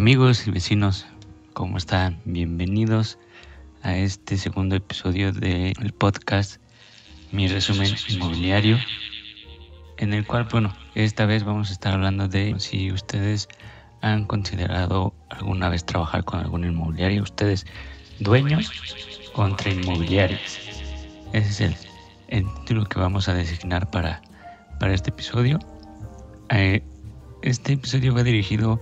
Amigos y vecinos, ¿cómo están? Bienvenidos a este segundo episodio del podcast Mi resumen inmobiliario, en el cual, bueno, esta vez vamos a estar hablando de si ustedes han considerado alguna vez trabajar con algún inmobiliario, ustedes dueños contra inmobiliarios. Ese es el, título que vamos a designar para, para este episodio. Eh, este episodio va dirigido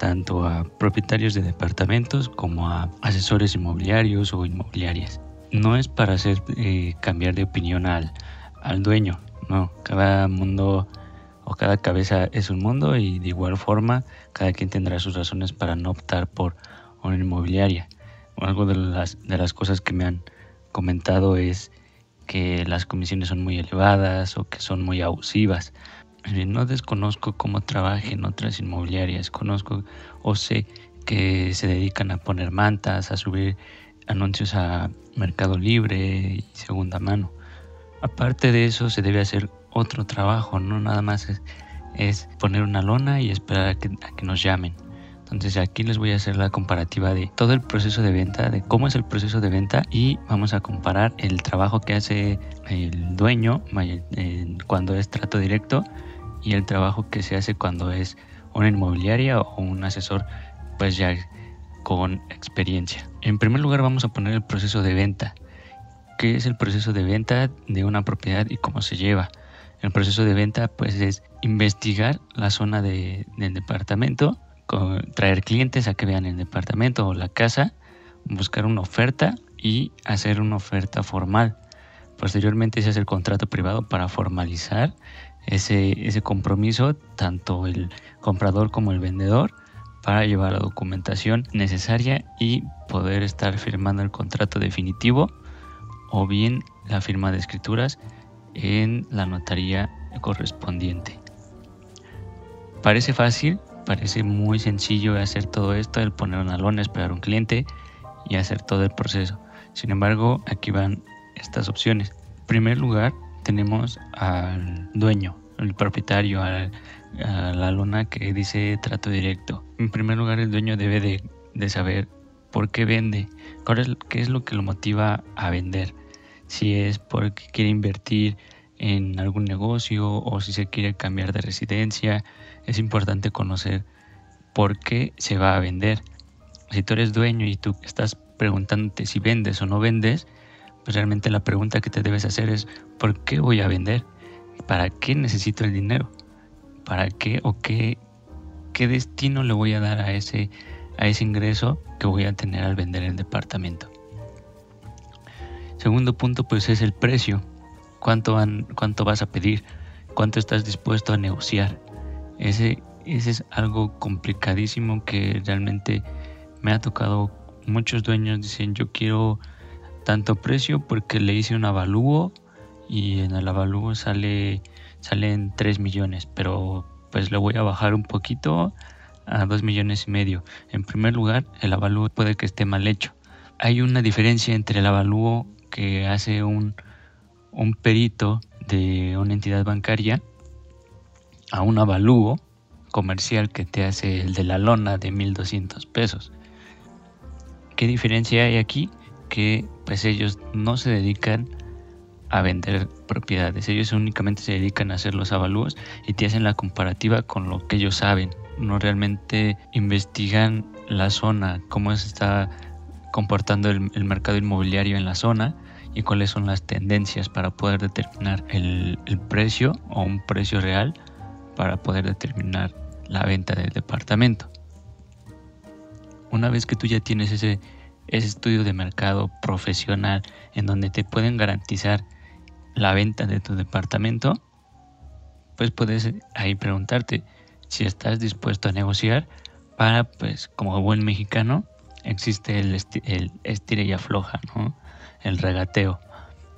tanto a propietarios de departamentos como a asesores inmobiliarios o inmobiliarias. No es para hacer eh, cambiar de opinión al, al dueño, no, cada mundo o cada cabeza es un mundo y de igual forma cada quien tendrá sus razones para no optar por una inmobiliaria. Algo de las, de las cosas que me han comentado es que las comisiones son muy elevadas o que son muy abusivas. Eh, no desconozco cómo trabajen otras inmobiliarias, conozco o sé que se dedican a poner mantas, a subir anuncios a Mercado Libre y segunda mano. Aparte de eso se debe hacer otro trabajo, no nada más es, poner una lona y esperar a que, a que nos llamen. Entonces aquí les voy a hacer la comparativa de todo el proceso de venta, de cómo es el proceso de venta y vamos a comparar el trabajo que hace el dueño cuando es trato directo y el trabajo que se hace cuando es una inmobiliaria o un asesor pues ya con experiencia. En primer lugar vamos a poner el proceso de venta. ¿Qué es el proceso de venta de una propiedad y cómo se lleva? El proceso de venta pues es investigar la zona de, del departamento, traer clientes a que vean el departamento o la casa, buscar una oferta y hacer una oferta formal. Posteriormente se hace el contrato privado para formalizar ese, ese compromiso, tanto el comprador como el vendedor, para llevar la documentación necesaria y poder estar firmando el contrato definitivo o bien la firma de escrituras en la notaría correspondiente. Parece fácil, parece muy sencillo hacer todo esto, el poner una lona, esperar un cliente y hacer todo el proceso. Sin embargo, aquí van estas opciones. En primer lugar, tenemos al dueño, el propietario, a, la lona que dice trato directo. En primer lugar, el dueño debe de, saber por qué vende, qué es lo que lo motiva a vender. Si es porque quiere invertir en algún negocio o si se quiere cambiar de residencia, es importante conocer por qué se va a vender. Si tú eres dueño y tú estás preguntándote si vendes o no vendes, pues realmente la pregunta que te debes hacer es ¿por qué voy a vender? ¿Para qué necesito el dinero? ¿Para qué o qué, qué destino le voy a dar a ese, a ese ingreso que voy a tener al vender el departamento? Segundo punto pues es el precio. ¿Cuánto, cuánto vas a pedir? ¿Cuánto estás dispuesto a negociar? Ese, ese es algo complicadísimo que realmente me ha tocado. Muchos dueños dicen yo quiero tanto precio porque le hice un avalúo y en el avalúo sale salen 3 millones, pero pues le voy a bajar un poquito a 2 millones y medio. En primer lugar, el avalúo puede que esté mal hecho. Hay una diferencia entre el avalúo que hace un, un perito de una entidad bancaria a un avalúo comercial que te hace el de la lona de 1200 pesos. ¿Qué diferencia hay aquí? Que pues ellos no se dedican a vender propiedades, ellos únicamente se dedican a hacer los avalúos y te hacen la comparativa con lo que ellos saben, no realmente investigan la zona, cómo se está comportando el, mercado inmobiliario en la zona y cuáles son las tendencias para poder determinar el, el precio o un precio real para poder determinar la venta del departamento. Una vez que tú ya tienes ese ese estudio de mercado profesional en donde te pueden garantizar la venta de tu departamento, pues puedes ahí preguntarte si estás dispuesto a negociar para, pues como buen mexicano, existe el, el estira y afloja, ¿no? el regateo.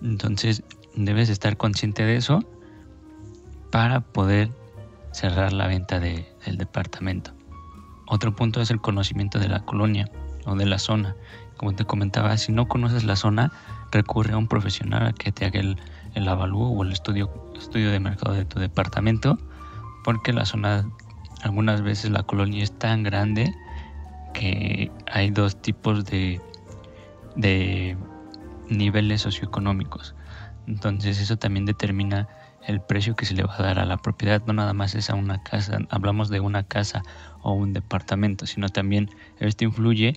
Entonces debes estar consciente de eso para poder cerrar la venta del departamento. Otro punto es el conocimiento de la colonia o de la zona. Como te comentaba, si no conoces la zona, recurre a un profesional a que te haga el, el avalúo o el estudio, estudio de mercado de tu departamento, porque la zona, algunas veces la colonia es tan grande que hay dos tipos de, de niveles socioeconómicos. Entonces eso también determina el precio que se le va a dar a la propiedad. No nada más es a una casa, hablamos de una casa o un departamento, sino también esto influye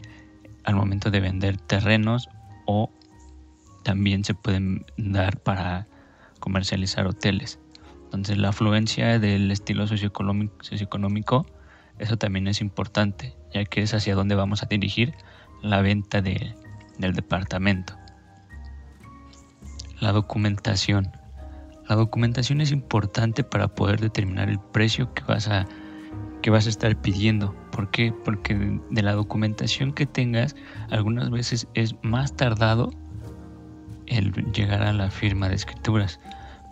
al momento de vender terrenos o también se pueden dar para comercializar hoteles. Entonces la afluencia del estilo socioeconómico, eso también es importante, ya que es hacia dónde vamos a dirigir la venta del departamento. La documentación. La documentación es importante para poder determinar el precio que vas a, que vas a estar pidiendo. ¿Por qué? Porque de la documentación que tengas, algunas veces es más tardado el llegar a la firma de escrituras.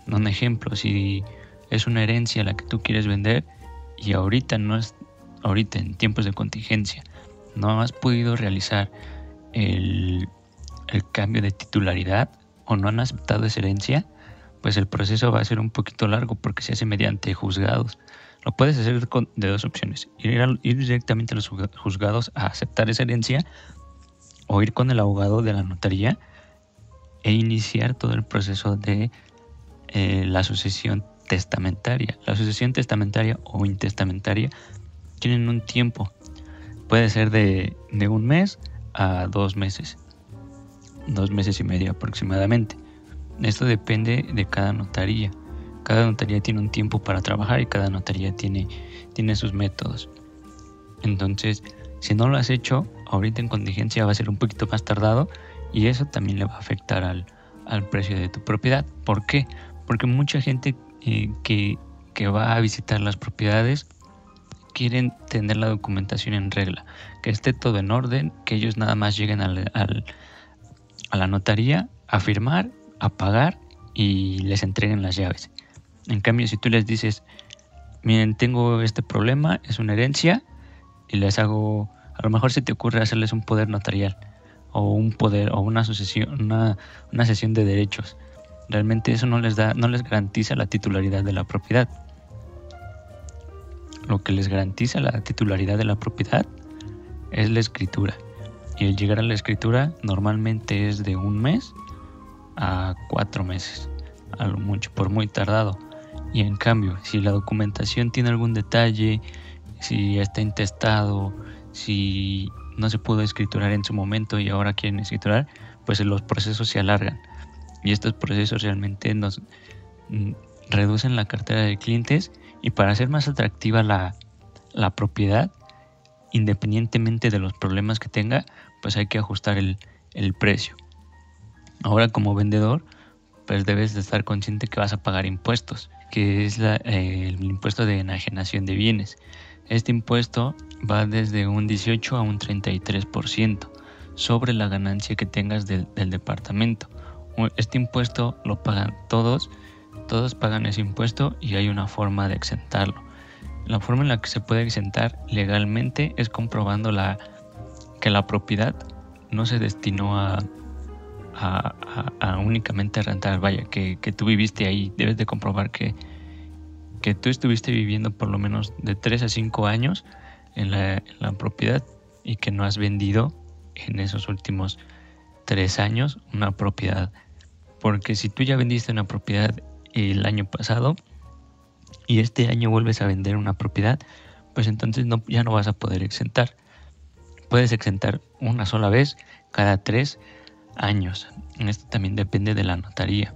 Un ejemplo, si es una herencia la que tú quieres vender y ahorita no es ahorita en tiempos de contingencia no has podido realizar el, el cambio de titularidad o no han aceptado esa herencia, pues el proceso va a ser un poquito largo porque se hace mediante juzgados. Lo puedes hacer de dos opciones, ir, ir directamente a los juzgados a aceptar esa herencia o ir con el abogado de la notaría e iniciar todo el proceso de eh, la sucesión testamentaria. La sucesión testamentaria o intestamentaria tienen un tiempo. Puede ser de, de un mes a dos meses dos meses y medio aproximadamente. Esto depende de cada notaría. Cada notaría tiene un tiempo para trabajar y cada notaría tiene, tiene sus métodos. Entonces, si no lo has hecho, ahorita en contingencia va a ser un poquito más tardado y eso también le va a afectar al, precio de tu propiedad. ¿Por qué? Porque mucha gente eh, que, va a visitar las propiedades quieren tener la documentación en regla, que esté todo en orden, que ellos nada más lleguen al, a la notaría a firmar, a pagar y les entreguen las llaves. En cambio, si tú les dices, miren, tengo este problema, es una herencia, y les hago, a lo mejor se te ocurre hacerles un poder notarial o un poder o una sucesión, una, una sesión de derechos. Realmente eso no les da, no les garantiza la titularidad de la propiedad. Lo que les garantiza la titularidad de la propiedad es la escritura. Y el llegar a la escritura normalmente es de un mes a cuatro meses, a lo mucho, por muy tardado. Y en cambio, si la documentación tiene algún detalle, si está intestado, si no se pudo escriturar en su momento y ahora quieren escriturar, pues los procesos se alargan. Y estos procesos realmente nos mm, reducen la cartera de clientes y para hacer más atractiva la, la propiedad, independientemente de los problemas que tenga, pues hay que ajustar el, precio. Ahora como vendedor, pues debes de estar consciente que vas a pagar impuestos, que es eh, el impuesto de enajenación de bienes. Este impuesto va desde un 18 a un 33% sobre la ganancia que tengas del, departamento. Este impuesto lo pagan todos, todos pagan ese impuesto y hay una forma de exentarlo. La forma en la que se puede exentar legalmente es comprobando que la propiedad no se destinó a, a, únicamente rentar, vaya, que, tú viviste ahí. Debes de comprobar que, que tú estuviste viviendo por lo menos de 3 a 5 años en la, propiedad y que no has vendido en esos últimos 3 años una propiedad. Porque si tú ya vendiste una propiedad el año pasado, y este año vuelves a vender una propiedad, pues entonces no, ya no vas a poder exentar. Puedes exentar una sola vez cada tres años. Esto también depende de la notaría.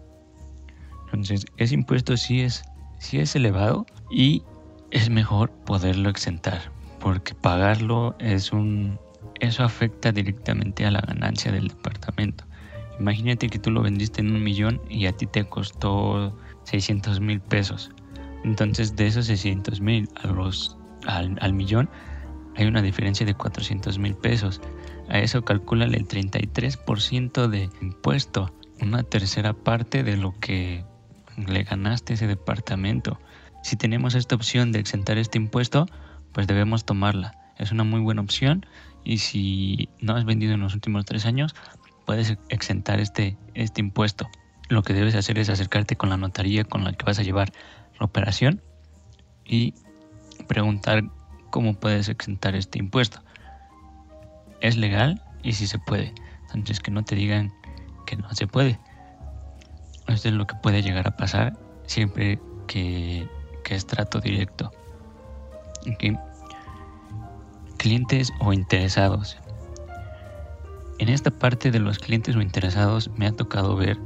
Entonces, ese impuesto sí es, sí es elevado y es mejor poderlo exentar, porque pagarlo es un eso afecta directamente a la ganancia del departamento. Imagínate que tú lo vendiste en un millón y a ti te costó 600 mil pesos. Entonces de esos 600 mil al, al millón hay una diferencia de 400 mil pesos. A eso calcula el 33% de impuesto, una tercera parte de lo que le ganaste ese departamento. Si tenemos esta opción de exentar este impuesto, pues debemos tomarla. Es una muy buena opción y si no has vendido en los últimos tres años, puedes exentar este, este impuesto. Lo que debes hacer es acercarte con la notaría con la que vas a llevar la operación y preguntar cómo puedes exentar este impuesto. es legal y si se puede. Entonces que no te digan que no se puede. Esto es lo que puede llegar a pasar siempre que, es trato directo. Clientes o interesados. En esta parte de los clientes o interesados me ha tocado ver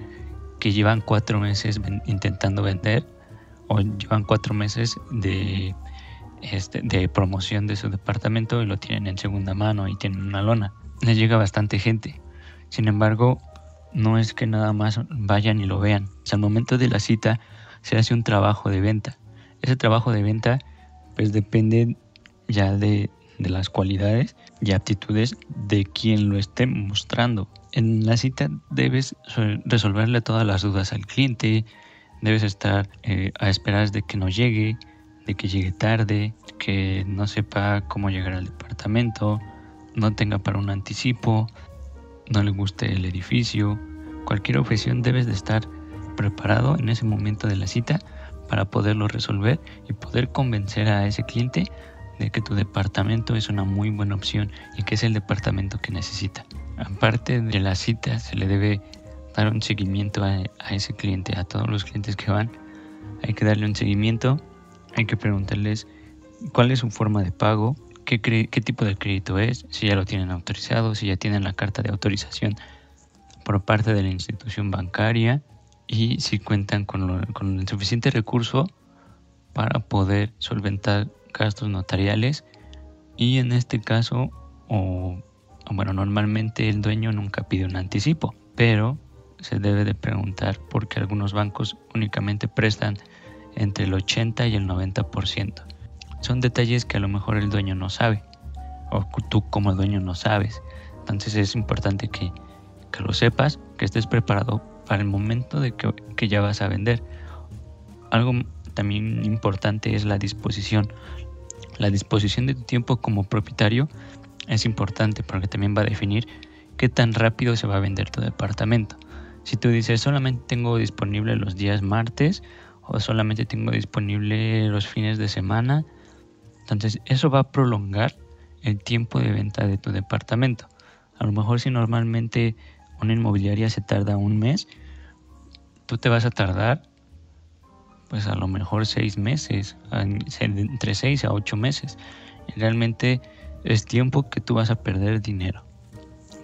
que llevan cuatro meses intentando vender o llevan cuatro meses de, este, de promoción de su departamento y lo tienen en segunda mano y tienen una lona. Les llega bastante gente. Sin embargo, no es que nada más vayan y lo vean. al momento de la cita se hace un trabajo de venta. Ese trabajo de venta pues depende ya de, de las cualidades y aptitudes de quien lo esté mostrando. En la cita debes resolverle todas las dudas al cliente, debes estar eh, a esperar de que no llegue, de que llegue tarde, que no sepa cómo llegar al departamento, no tenga para un anticipo, no le guste el edificio. Cualquier objeción debes de estar preparado en ese momento de la cita para poderlo resolver y poder convencer a ese cliente de que tu departamento es una muy buena opción y que es el departamento que necesita. Aparte de la cita, se le debe dar un seguimiento a, ese cliente, a todos los clientes que van. Hay que darle un seguimiento, hay que preguntarles cuál es su forma de pago, qué, tipo de crédito es, si ya lo tienen autorizado, si ya tienen la carta de autorización por parte de la institución bancaria y si cuentan con, con el suficiente recurso para poder solventar gastos notariales y en este caso o bueno normalmente el dueño nunca pide un anticipo pero se debe de preguntar porque algunos bancos únicamente prestan entre el 80 y el 90%. Son detalles que a lo mejor el dueño no sabe o tú como dueño no sabes. Entonces es importante que, que lo sepas, que estés preparado para el momento de que, que ya vas a vender. Algo también importante es la disposición. La disposición de tu tiempo como propietario es importante porque también va a definir qué tan rápido se va a vender tu departamento. Si tú dices solamente tengo disponible los días martes o solamente tengo disponible los fines de semana, entonces eso va a prolongar el tiempo de venta de tu departamento. A lo mejor si normalmente una inmobiliaria se tarda un mes, tú te vas a tardar pues a lo mejor seis meses, entre seis a ocho meses. realmente es tiempo que tú vas a perder dinero.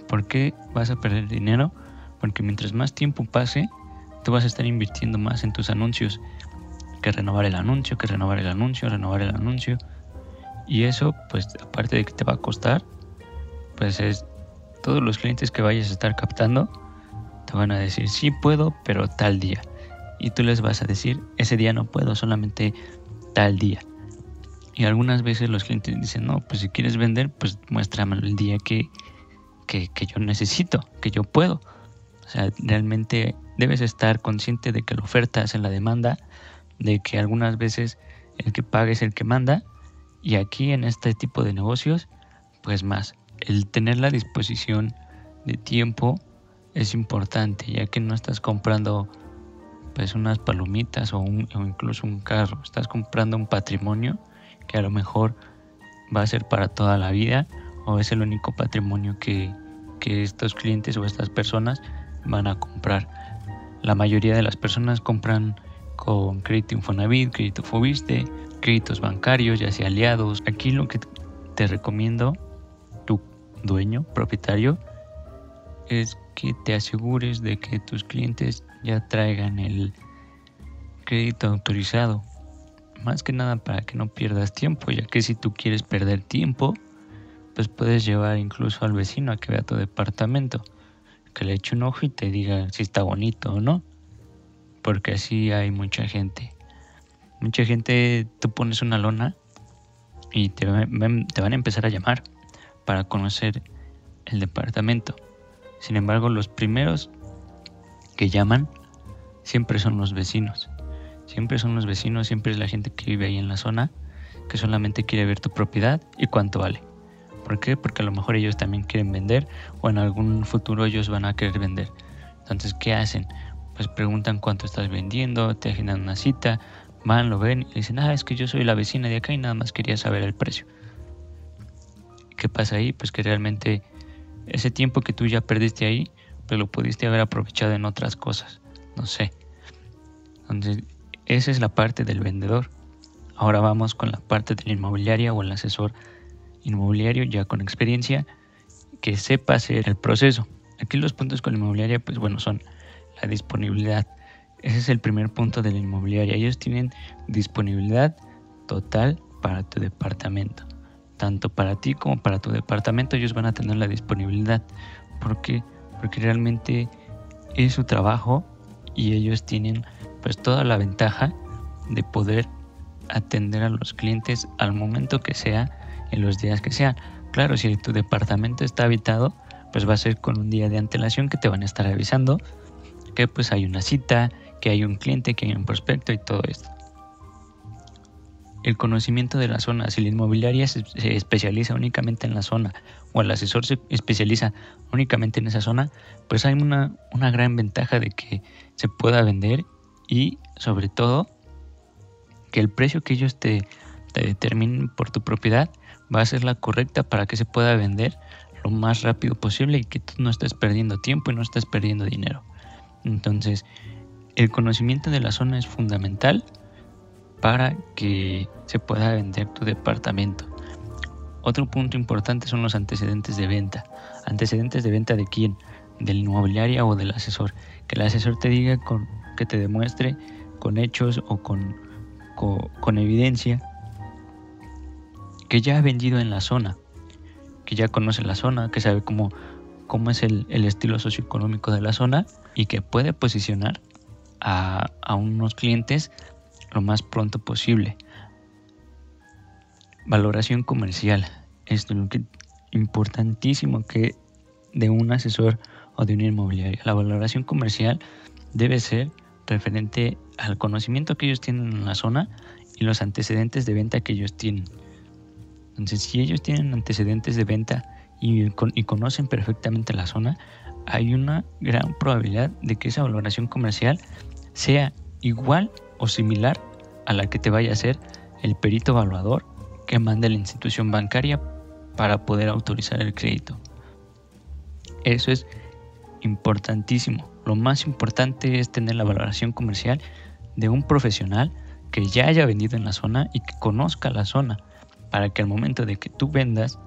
¿Por qué vas a perder dinero? Porque mientras más tiempo pase, tú vas a estar invirtiendo más en tus anuncios. Que renovar el anuncio, que renovar el anuncio, renovar el anuncio. Y eso, pues aparte de que te va a costar, pues es todos los clientes que vayas a estar captando, te van a decir, sí puedo, pero tal día. Y tú les vas a decir, ese día no puedo, solamente tal día. Y algunas veces los clientes dicen, no, pues si quieres vender, pues muéstrame el día que, que, que yo necesito, que yo puedo. O sea, realmente debes estar consciente de que la oferta es en la demanda, de que algunas veces el que paga es el que manda y aquí en este tipo de negocios, pues más, el tener la disposición de tiempo es importante, ya que no estás comprando pues unas palomitas o, incluso un carro, estás comprando un patrimonio que a lo mejor va a ser para toda la vida o es el único patrimonio que, que estos clientes o estas personas van a comprar. La mayoría de las personas compran con crédito Infonavit, crédito Fobiste, créditos bancarios, ya sea aliados. Aquí lo que te recomiendo, tu dueño, propietario, es que te asegures de que tus clientes ya traigan el crédito autorizado. Más que nada para que no pierdas tiempo, ya que si tú quieres perder tiempo, pues puedes llevar incluso al vecino a que vea tu departamento que le eche un ojo y te diga si está bonito o no. Porque así hay mucha gente. Mucha gente, tú pones una lona y te, van a empezar a llamar para conocer el departamento. Sin embargo, los primeros que llaman siempre son los vecinos. Siempre son los vecinos, siempre es la gente que vive ahí en la zona, que solamente quiere ver tu propiedad y cuánto vale. ¿Por qué? Porque a lo mejor ellos también quieren vender o en algún futuro ellos van a querer vender. Entonces, ¿qué hacen? Pues preguntan cuánto estás vendiendo, te agendan una cita, van, lo ven y dicen, ah, es que yo soy la vecina de acá y nada más quería saber el precio. ¿Qué pasa ahí? Pues que realmente ese tiempo que tú ya perdiste ahí, pues lo pudiste haber aprovechado en otras cosas, no sé. Entonces, esa es la parte del vendedor. Ahora vamos con la parte del inmobiliaria o el asesor inmobiliario ya con experiencia que sepa hacer el proceso. Aquí los puntos con la inmobiliaria, pues bueno, son la disponibilidad. Ese es el primer punto de la inmobiliaria. Ellos tienen disponibilidad total para tu departamento. Tanto para ti como para tu departamento ellos van a tener la disponibilidad. Porque realmente es su trabajo y ellos tienen pues toda la ventaja de poder atender a los clientes al momento que sea, en los días que sean. Claro, si tu departamento está habitado, pues va a ser con un día de antelación que te van a estar avisando que pues hay una cita, que hay un cliente, que hay un prospecto y todo esto. El conocimiento de la zona, si la inmobiliaria se, especializa únicamente en la zona o el asesor se especializa únicamente en esa zona, pues hay una, una gran ventaja de que se pueda vender y sobre todo que el precio que ellos te, te determinen por tu propiedad va a ser la correcta para que se pueda vender lo más rápido posible y que tú no estés perdiendo tiempo y no estés perdiendo dinero. Entonces, el conocimiento de la zona es fundamental para que se pueda vender tu departamento. Otro punto importante son los antecedentes de venta. Antecedentes de venta de quién? Del inmobiliario o del asesor. Que el asesor te diga con, que te demuestre con hechos o con, con, evidencia que ya ha vendido en la zona, que ya conoce la zona, que sabe cómo, cómo es el, el estilo socioeconómico de la zona y que puede posicionar a, a unos clientes lo más pronto posible. Valoración comercial. Esto es lo que importantísimo que de un asesor o de una inmobiliaria. La valoración comercial debe ser referente al conocimiento que ellos tienen en la zona y los antecedentes de venta que ellos tienen. Entonces, si ellos tienen antecedentes de venta y, y conocen perfectamente la zona, hay una gran probabilidad de que esa valoración comercial sea igual o similar a la que te vaya a hacer el perito evaluador que manda la institución bancaria para poder autorizar el crédito. Eso es importantísimo. Lo más importante es tener la valoración comercial de un profesional que ya haya vendido en la zona y que conozca la zona para que al momento de que tú vendas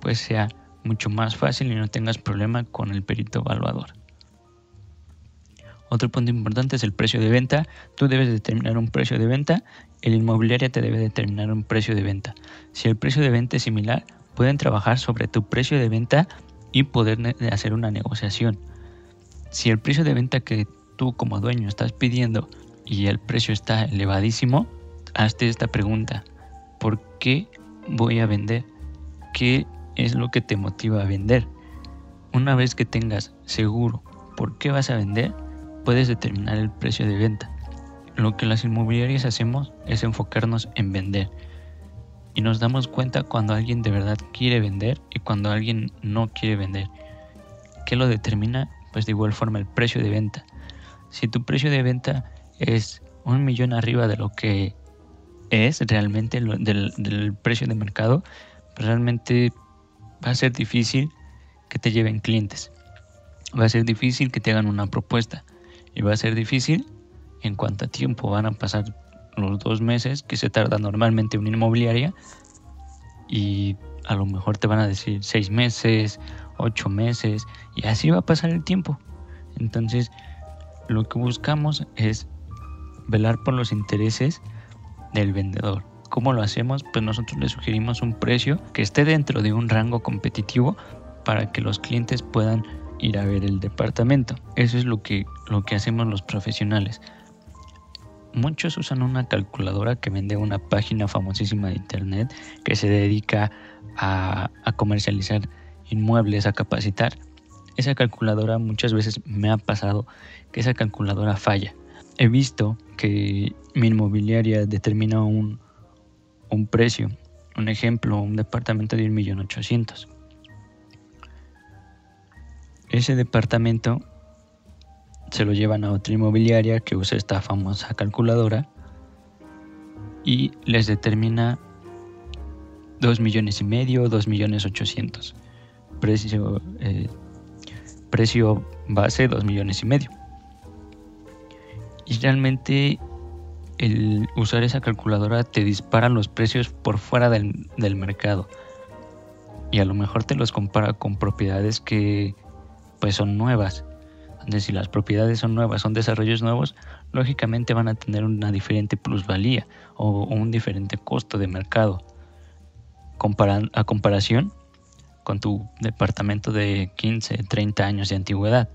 pues sea mucho más fácil y no tengas problema con el perito evaluador. Otro punto importante es el precio de venta. Tú debes determinar un precio de venta, el inmobiliario te debe determinar un precio de venta. Si el precio de venta es similar, pueden trabajar sobre tu precio de venta y poder hacer una negociación. Si el precio de venta que tú como dueño estás pidiendo y el precio está elevadísimo, hazte esta pregunta. ¿Por qué voy a vender? ¿Qué es lo que te motiva a vender. Una vez que tengas seguro por qué vas a vender, puedes determinar el precio de venta. Lo que las inmobiliarias hacemos es enfocarnos en vender. Y nos damos cuenta cuando alguien de verdad quiere vender y cuando alguien no quiere vender. ¿Qué lo determina? Pues de igual forma el precio de venta. Si tu precio de venta es un millón arriba de lo que es realmente del, del precio de mercado, pues realmente va a ser difícil que te lleven clientes. Va a ser difícil que te hagan una propuesta. Y va a ser difícil en cuánto tiempo van a pasar los dos meses que se tarda normalmente una inmobiliaria. Y a lo mejor te van a decir seis meses, ocho meses. Y así va a pasar el tiempo. Entonces, lo que buscamos es velar por los intereses del vendedor. ¿Cómo lo hacemos? Pues nosotros le sugerimos un precio que esté dentro de un rango competitivo para que los clientes puedan ir a ver el departamento. Eso es lo que, lo que hacemos los profesionales. Muchos usan una calculadora que vende una página famosísima de internet que se dedica a, a comercializar inmuebles, a capacitar. Esa calculadora muchas veces me ha pasado que esa calculadora falla. He visto que mi inmobiliaria determina un, un precio. Un ejemplo, un departamento de 1.800.000. Ese departamento se lo llevan a otra inmobiliaria que usa esta famosa calculadora y les determina 2 millones y medio, 2 millones 800. precio, eh, precio base 2 millones y medio. Y realmente el usar esa calculadora te dispara los precios por fuera del, del mercado. Y a lo mejor te los compara con propiedades que pues son nuevas. Entonces, si las propiedades son nuevas, son desarrollos nuevos, lógicamente van a tener una diferente plusvalía o un diferente costo de mercado a comparación con tu departamento de 15, 30 años de antigüedad.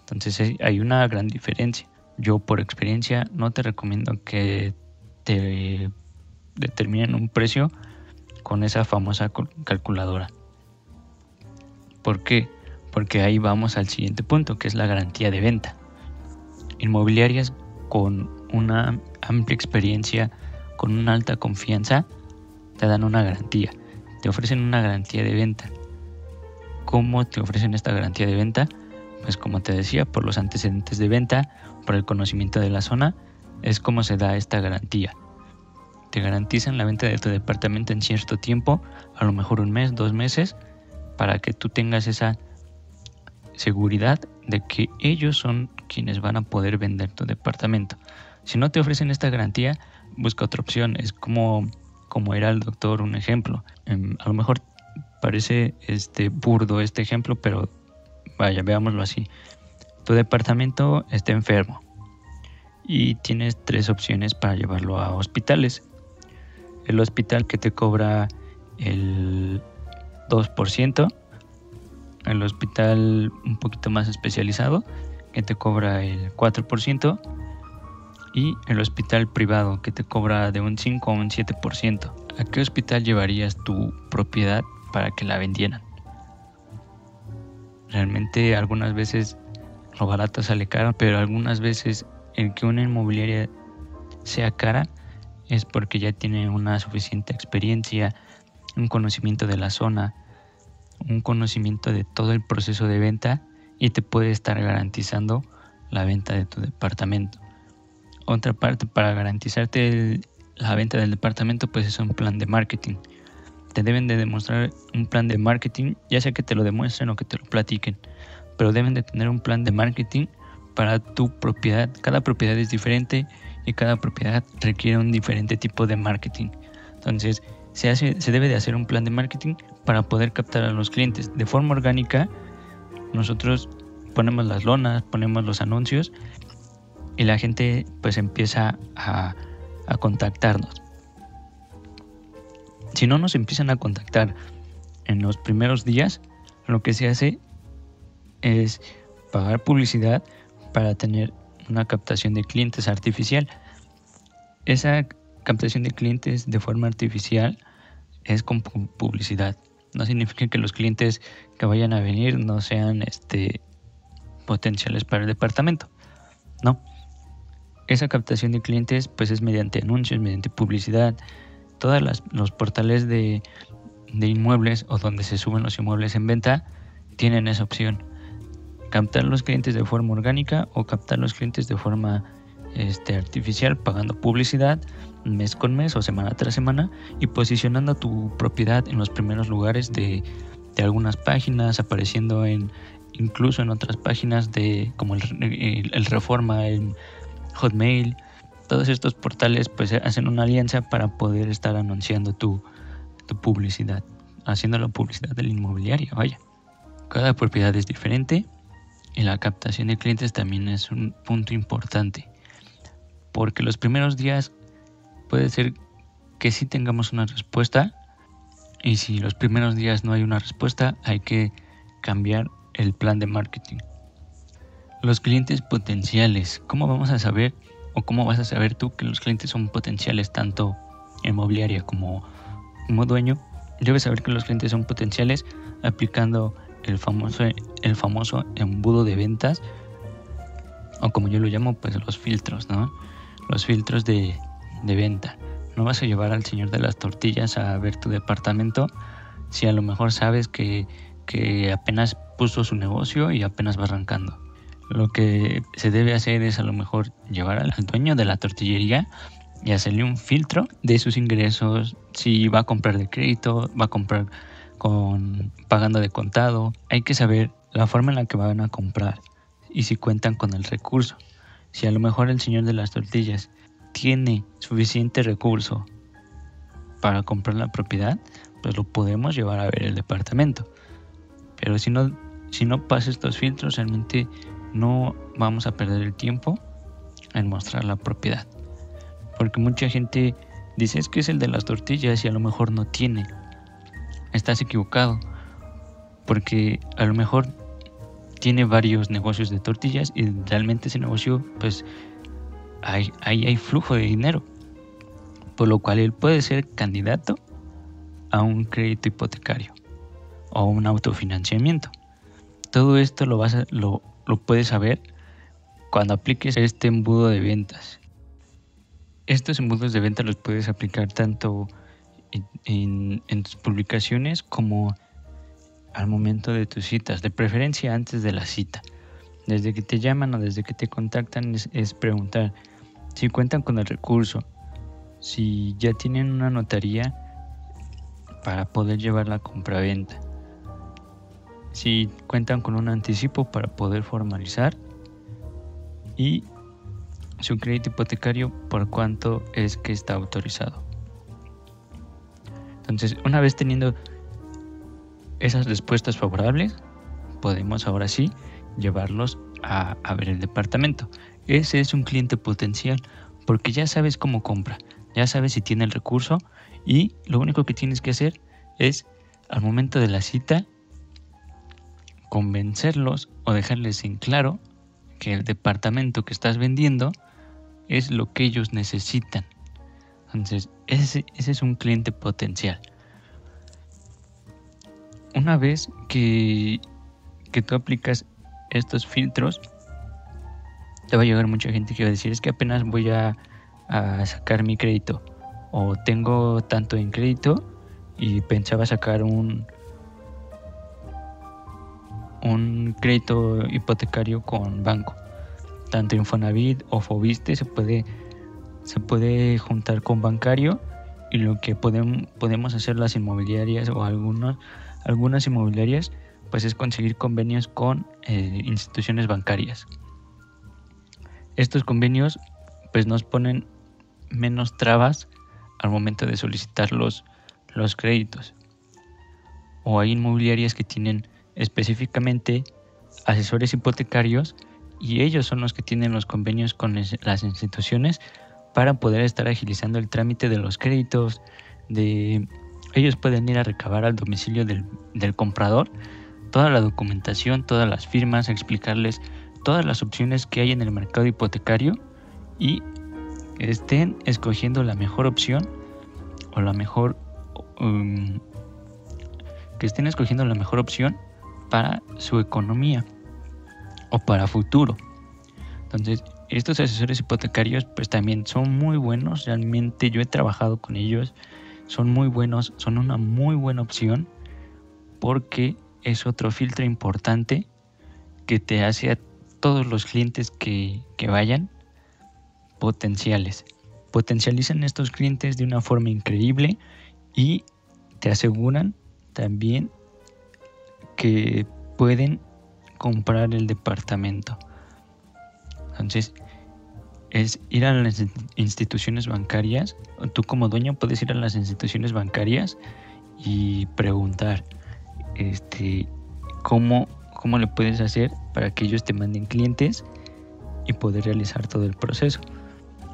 Entonces hay una gran diferencia. Yo por experiencia no te recomiendo que te determinen un precio con esa famosa calculadora. ¿Por qué? Porque ahí vamos al siguiente punto, que es la garantía de venta. Inmobiliarias con una amplia experiencia, con una alta confianza, te dan una garantía. Te ofrecen una garantía de venta. ¿Cómo te ofrecen esta garantía de venta? Pues como te decía, por los antecedentes de venta, por el conocimiento de la zona, es como se da esta garantía. Te garantizan la venta de tu departamento en cierto tiempo, a lo mejor un mes, dos meses, para que tú tengas esa seguridad de que ellos son quienes van a poder vender tu departamento. Si no te ofrecen esta garantía, busca otra opción. Es como, como era el doctor un ejemplo. Em, a lo mejor parece este burdo este ejemplo, pero vaya, veámoslo así. Tu departamento está enfermo y tienes tres opciones para llevarlo a hospitales. El hospital que te cobra el 2%, el hospital un poquito más especializado que te cobra el 4% y el hospital privado que te cobra de un 5 a un 7%. ¿A qué hospital llevarías tu propiedad para que la vendieran? Realmente algunas veces lo barato sale caro, pero algunas veces el que una inmobiliaria sea cara es porque ya tiene una suficiente experiencia, un conocimiento de la zona, un conocimiento de todo el proceso de venta y te puede estar garantizando la venta de tu departamento. Otra parte para garantizarte la venta del departamento pues es un plan de marketing. Te deben de demostrar un plan de marketing, ya sea que te lo demuestren o que te lo platiquen, pero deben de tener un plan de marketing para tu propiedad. Cada propiedad es diferente y cada propiedad requiere un diferente tipo de marketing. Entonces, se, hace, se debe de hacer un plan de marketing para poder captar a los clientes. De forma orgánica, nosotros ponemos las lonas, ponemos los anuncios y la gente pues empieza a, a contactarnos. Si no nos empiezan a contactar en los primeros días, lo que se hace es pagar publicidad para tener una captación de clientes artificial. Esa captación de clientes de forma artificial es con publicidad. No significa que los clientes que vayan a venir no sean este, potenciales para el departamento. No. Esa captación de clientes pues es mediante anuncios, mediante publicidad. Todos los portales de, de inmuebles o donde se suben los inmuebles en venta tienen esa opción. Captar los clientes de forma orgánica o captar los clientes de forma este, artificial pagando publicidad mes con mes o semana tras semana y posicionando tu propiedad en los primeros lugares de, algunas páginas, apareciendo en incluso en otras páginas de como el, el, Reforma, en Hotmail. Todos estos portales pues hacen una alianza para poder estar anunciando tu, tu publicidad, haciendo la publicidad del inmobiliario, vaya. Cada propiedad es diferente y la captación de clientes también es un punto importante porque los primeros días puede ser que sí tengamos una respuesta y si los primeros días no hay una respuesta hay que cambiar el plan de marketing. Los clientes potenciales, ¿cómo vamos a saber o cómo vas a saber tú que los clientes son potenciales tanto inmobiliaria como, como dueño? Debes saber que los clientes son potenciales aplicando el famoso, el famoso embudo de ventas o como yo lo llamo pues los filtros, ¿no? los filtros de, venta. No vas a llevar al señor de las tortillas a ver tu departamento si a lo mejor sabes que, que apenas puso su negocio y apenas va arrancando. Lo que se debe hacer es a lo mejor llevar al dueño de la tortillería y hacerle un filtro de sus ingresos, si va a comprar de crédito, va a comprar con pagando de contado. Hay que saber la forma en la que van a comprar y si cuentan con el recurso. Si a lo mejor el señor de las tortillas tiene suficiente recurso para comprar la propiedad, pues lo podemos llevar a ver el departamento. Pero si no, si no pasa estos filtros, realmente no vamos a perder el tiempo en mostrar la propiedad. Porque mucha gente dice es que es el de las tortillas y a lo mejor no tiene. Estás equivocado. Porque a lo mejor tiene varios negocios de tortillas y realmente ese negocio pues ahí hay, hay flujo de dinero. Por lo cual él puede ser candidato a un crédito hipotecario o un autofinanciamiento. Todo esto lo, vas lo, lo puedes saber cuando apliques este embudo de ventas. Estos embudos de venta los puedes aplicar tanto en, tus publicaciones como al momento de tus citas, de preferencia antes de la cita. Desde que te llaman o desde que te contactan es, preguntar si cuentan con el recurso, si ya tienen una notaría para poder llevar la compraventa, si cuentan con un anticipo para poder formalizar y su crédito hipotecario por cuánto es que está autorizado. Entonces, una vez teniendo esas respuestas favorables, podemos ahora sí llevarlos a, ver el departamento. Ese es un cliente potencial porque ya sabes cómo compra, ya sabes si tiene el recurso y lo único que tienes que hacer es al momento de la cita convencerlos o dejarles en claro que el departamento que estás vendiendo es lo que ellos necesitan. Entonces, ese, es un cliente potencial. Una vez que, que tú aplicas estos filtros, te va a llegar mucha gente que va a decir, es que apenas voy a, a sacar mi crédito. O tengo tanto en crédito y pensaba sacar un, un crédito hipotecario con banco. Tanto Infonavit o Fobiste se puede, se puede juntar con bancario y lo que podemos, podemos hacer las inmobiliarias o algunos, algunas inmobiliarias pues es conseguir convenios con eh, instituciones bancarias. Estos convenios pues nos ponen menos trabas al momento de solicitar los, los créditos. O hay inmobiliarias que tienen específicamente asesores hipotecarios y ellos son los que tienen los convenios con las instituciones para poder estar agilizando el trámite de los créditos, de ellos pueden ir a recabar al domicilio del, del comprador toda la documentación, todas las firmas, explicarles todas las opciones que hay en el mercado hipotecario y estén escogiendo la mejor opción o la mejor um, que estén escogiendo la mejor opción para su economía o para futuro. Entonces, estos asesores hipotecarios pues también son muy buenos, realmente yo he trabajado con ellos, son muy buenos, son una muy buena opción porque es otro filtro importante que te hace a todos los clientes que, que vayan potenciales. Potencializan estos clientes de una forma increíble y te aseguran también que pueden comprar el departamento. Entonces, es ir a las instituciones bancarias, tú como dueño puedes ir a las instituciones bancarias y preguntar este cómo, cómo le puedes hacer para que ellos te manden clientes y poder realizar todo el proceso.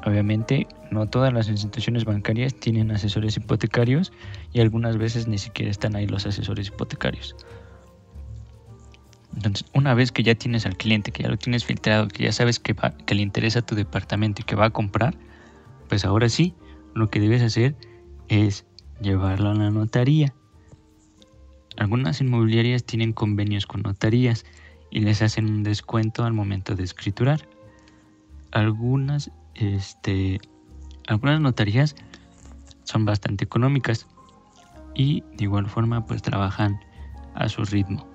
Obviamente, no todas las instituciones bancarias tienen asesores hipotecarios y algunas veces ni siquiera están ahí los asesores hipotecarios. Entonces, una vez que ya tienes al cliente, que ya lo tienes filtrado, que ya sabes que, le interesa tu departamento y que va a comprar, pues ahora sí, lo que debes hacer es llevarlo a la notaría. Algunas inmobiliarias tienen convenios con notarías y les hacen un descuento al momento de escriturar. Algunas, este, algunas notarías son bastante económicas y de igual forma pues trabajan a su ritmo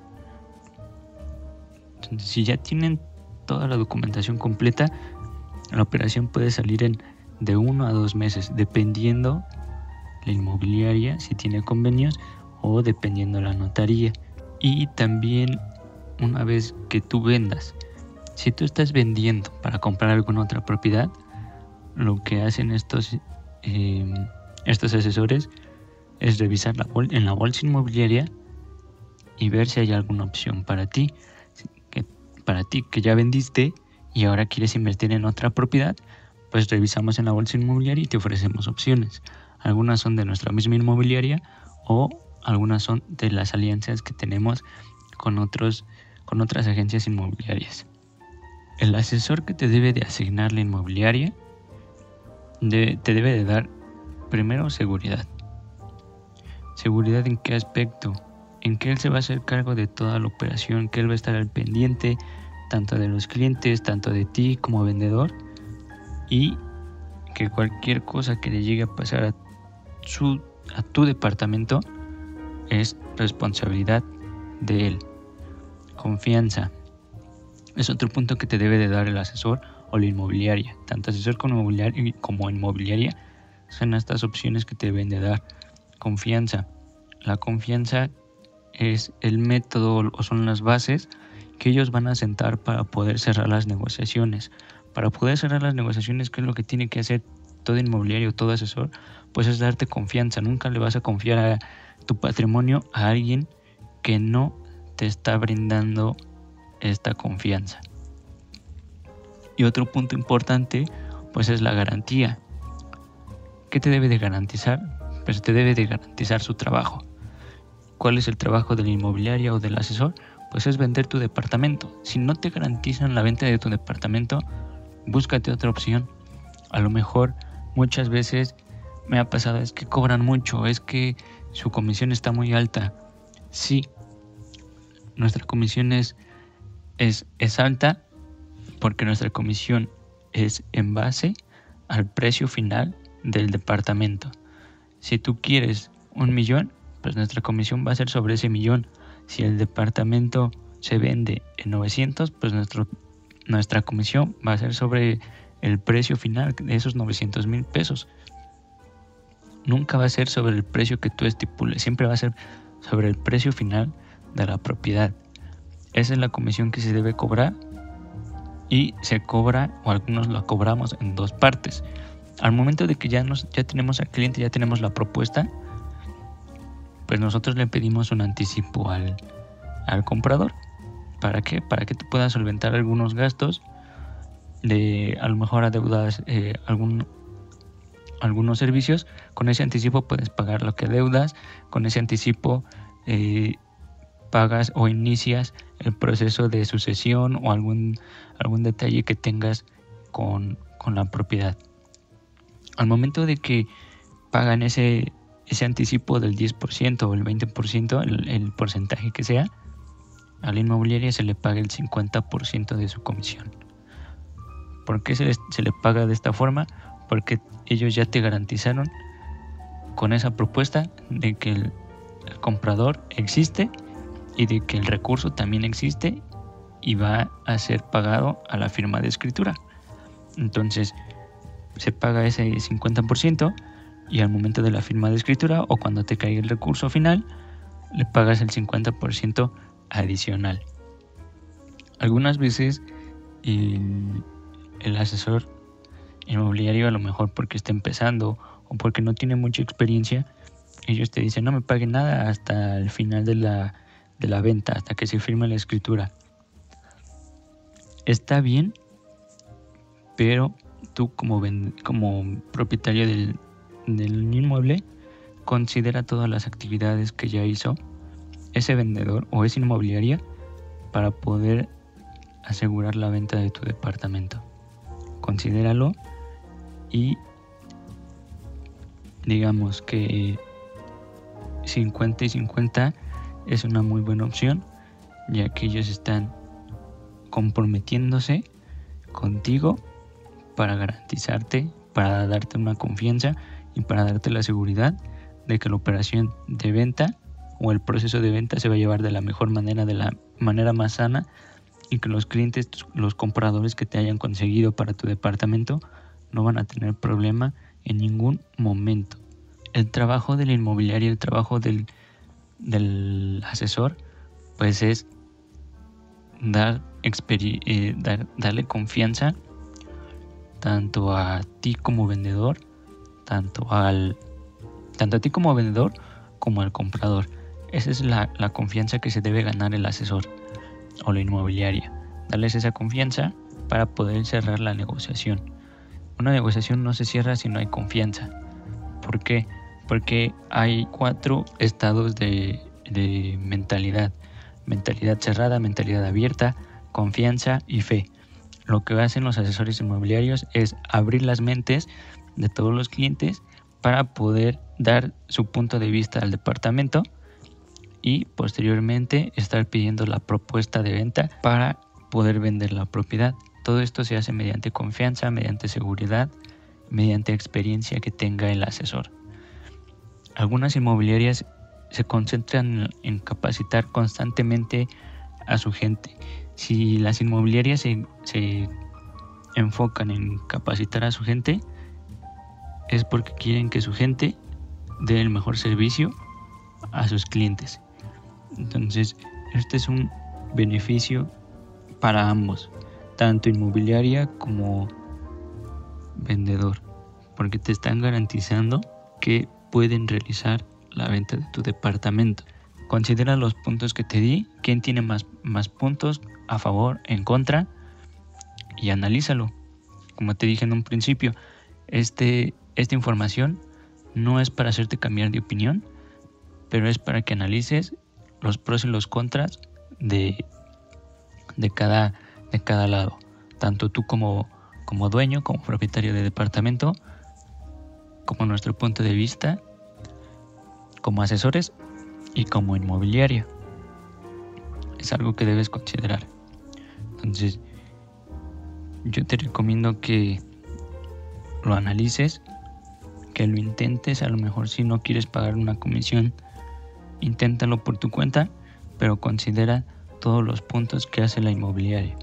si ya tienen toda la documentación completa, la operación puede salir en de uno a dos meses, dependiendo la inmobiliaria, si tiene convenios o dependiendo la notaría. Y también una vez que tú vendas, si tú estás vendiendo para comprar alguna otra propiedad, lo que hacen estos, em, estos asesores es revisar en la bolsa inmobiliaria y ver si hay alguna opción para ti, para ti que ya vendiste y ahora quieres invertir en otra propiedad, pues revisamos en la bolsa inmobiliaria y te ofrecemos opciones. Algunas son de nuestra misma inmobiliaria o algunas son de las alianzas que tenemos con, otros, con otras agencias inmobiliarias. El asesor que te debe de asignar la inmobiliaria te debe de dar primero seguridad. Seguridad en qué aspecto, en que él se va a hacer cargo de toda la operación, que él va a estar al pendiente tanto de los clientes, tanto de ti como vendedor y que cualquier cosa que le llegue a pasar a, su, a tu departamento es responsabilidad de él. Confianza. Es otro punto que te debe de dar el asesor o la inmobiliaria. Tanto asesor como inmobiliaria, como inmobiliaria son estas opciones que te deben de dar. Confianza. La confianza es el método o son las bases que ellos van a sentar para poder cerrar las negociaciones. Para poder cerrar las negociaciones, ¿qué es lo que tiene que hacer todo inmobiliario, todo asesor? Pues es darte confianza. Nunca le vas a confiar a tu patrimonio a alguien que no te está brindando esta confianza. Y otro punto importante, pues es la garantía. ¿Qué te debe de garantizar? Pues te debe de garantizar su trabajo. ¿Cuál es el trabajo del inmobiliario o del asesor? Pues es vender tu departamento. Si no te garantizan la venta de tu departamento, búscate otra opción. A lo mejor muchas veces me ha pasado es que cobran mucho, es que su comisión está muy alta. Sí, nuestra comisión es, es alta porque nuestra comisión es en base al precio final del departamento. Si tú quieres un millón, pues nuestra comisión va a ser sobre ese millón. Si el departamento se vende en 900, pues nuestro, nuestra comisión va a ser sobre el precio final de esos 900 mil pesos. Nunca va a ser sobre el precio que tú estipules, siempre va a ser sobre el precio final de la propiedad. Esa es la comisión que se debe cobrar y se cobra o algunos lo cobramos en dos partes. Al momento de que ya, nos, ya tenemos al cliente, ya tenemos la propuesta, pues nosotros le pedimos un anticipo al, al comprador. ¿Para qué? Para que te puedas solventar algunos gastos de a lo mejor adeudas eh, algún, algunos servicios. Con ese anticipo puedes pagar lo que deudas. Con ese anticipo eh, pagas o inicias el proceso de sucesión o algún, algún detalle que tengas con, la propiedad. Al momento de que pagan ese, ese anticipo del 10% o el 20%, el, el porcentaje que sea, a la inmobiliaria se le paga el 50% de su comisión. ¿Por qué se, le paga de esta forma? Porque ellos ya te garantizaron con esa propuesta de que el comprador existe y de que el recurso también existe y va a ser pagado a la firma de escritura. Entonces se paga ese 50% y al momento de la firma de escritura o cuando te caiga el recurso final le pagas el 50% adicional. Algunas veces el, el asesor inmobiliario a lo mejor porque está empezando o porque no tiene mucha experiencia, ellos te dicen no me paguen nada hasta el final de la de la venta hasta que se firme la escritura. Está bien, pero tú como, como propietario del, del inmueble, considera todas las actividades que ya hizo ese vendedor o esa inmobiliaria para poder asegurar la venta de tu departamento. Considéralo y digamos que 50 y 50 es una muy buena opción, ya que ellos están comprometiéndose contigo para garantizarte, para darte una confianza y para darte la seguridad de que la operación de venta o el proceso de venta se va a llevar de la mejor manera, de la manera más sana y que los clientes, los compradores que te hayan conseguido para tu departamento no van a tener problema en ningún momento. El trabajo del inmobiliario, el trabajo del del asesor pues es dar, eh, dar, darle confianza tanto a ti como vendedor, tanto al tanto a ti como vendedor como al comprador. Esa es la, la confianza que se debe ganar el asesor o la inmobiliaria. Darles esa confianza para poder cerrar la negociación. Una negociación no se cierra si no hay confianza. ¿Por qué? Porque hay cuatro estados de, de mentalidad. Mentalidad cerrada, mentalidad abierta, confianza y fe. Lo que hacen los asesores inmobiliarios es abrir las mentes de todos los clientes para poder dar su punto de vista al departamento y posteriormente estar pidiendo la propuesta de venta para poder vender la propiedad. Todo esto se hace mediante confianza, mediante seguridad, mediante experiencia que tenga el asesor. Algunas inmobiliarias se concentran en capacitar constantemente a su gente. Si las inmobiliarias se, se enfocan en capacitar a su gente, es porque quieren que su gente dé el mejor servicio a sus clientes. Entonces, este es un beneficio para ambos, tanto inmobiliaria como vendedor, porque te están garantizando que pueden realizar la venta de tu departamento. Considera los puntos que te di, quién tiene más, más puntos a favor, en contra, y analízalo. Como te dije en un principio, este, esta información no es para hacerte cambiar de opinión, pero es para que analices los pros y los contras de, de, cada, de cada lado. Tanto tú como, como dueño, como propietario de departamento, como nuestro punto de vista, como asesores y como inmobiliaria. Es algo que debes considerar. Entonces, yo te recomiendo que lo analices, que lo intentes, a lo mejor si no quieres pagar una comisión Inténtalo por tu cuenta, pero considera todos los puntos que hace la inmobiliaria.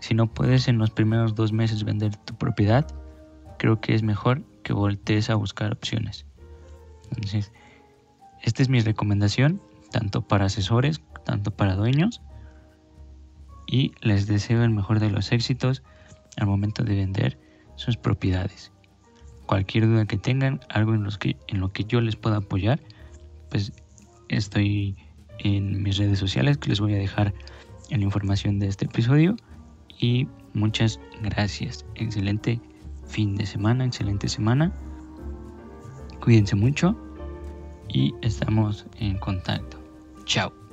Si no puedes en los primeros dos meses vender tu propiedad, creo que es mejor que voltees a buscar opciones. Entonces, esta es mi recomendación, tanto para asesores, tanto para dueños, y les deseo el mejor de los éxitos al momento de vender sus propiedades. Cualquier duda que tengan, algo en, los que, en lo que yo les pueda apoyar, pues Estoy en mis redes sociales que les voy a dejar en la información de este episodio. Y muchas gracias. Excelente fin de semana, excelente semana. Cuídense mucho y estamos en contacto. Chao.